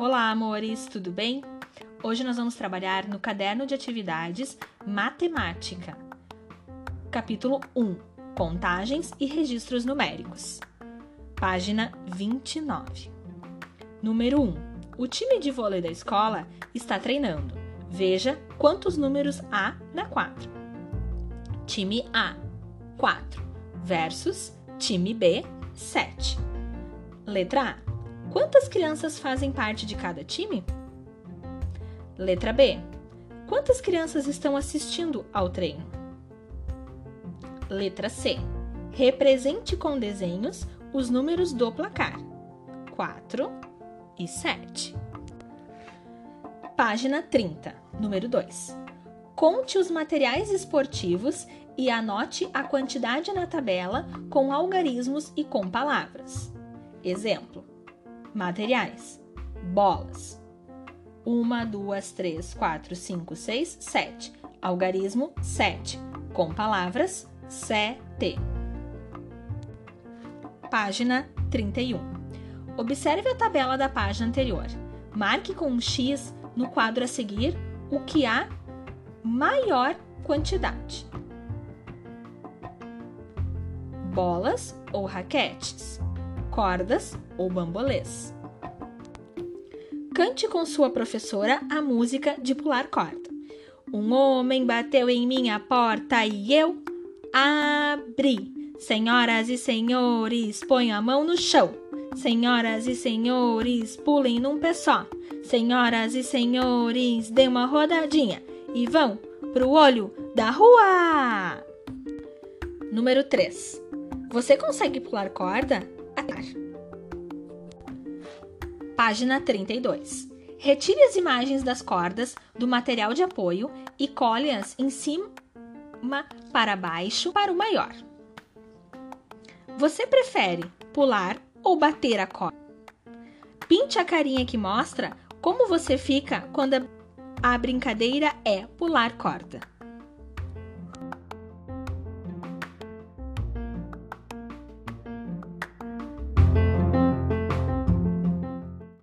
Olá, amores, tudo bem? Hoje nós vamos trabalhar no caderno de atividades Matemática, capítulo 1 Contagens e registros numéricos, página 29. Número 1 O time de vôlei da escola está treinando. Veja quantos números há na quadra. Time A 4 versus time B 7. Letra A Quantas crianças fazem parte de cada time? Letra B. Quantas crianças estão assistindo ao treino? Letra C. Represente com desenhos os números do placar: 4 e 7. Página 30, número 2. Conte os materiais esportivos e anote a quantidade na tabela com algarismos e com palavras. Exemplo: Materiais: bolas. Uma, duas, três, quatro, cinco, seis, sete. Algarismo 7. Com palavras sete. Página 31. Observe a tabela da página anterior. Marque com um X no quadro a seguir o que há maior quantidade: bolas ou raquetes cordas ou bambolês. Cante com sua professora a música de pular corda. Um homem bateu em minha porta e eu abri. Senhoras e senhores, põe a mão no chão. Senhoras e senhores, pulem num pé só. Senhoras e senhores, dê uma rodadinha e vão pro olho da rua. Número 3. Você consegue pular corda? Página 32. Retire as imagens das cordas do material de apoio e colhe-as em cima para baixo para o maior. Você prefere pular ou bater a corda? Pinte a carinha que mostra como você fica quando a brincadeira é pular corda.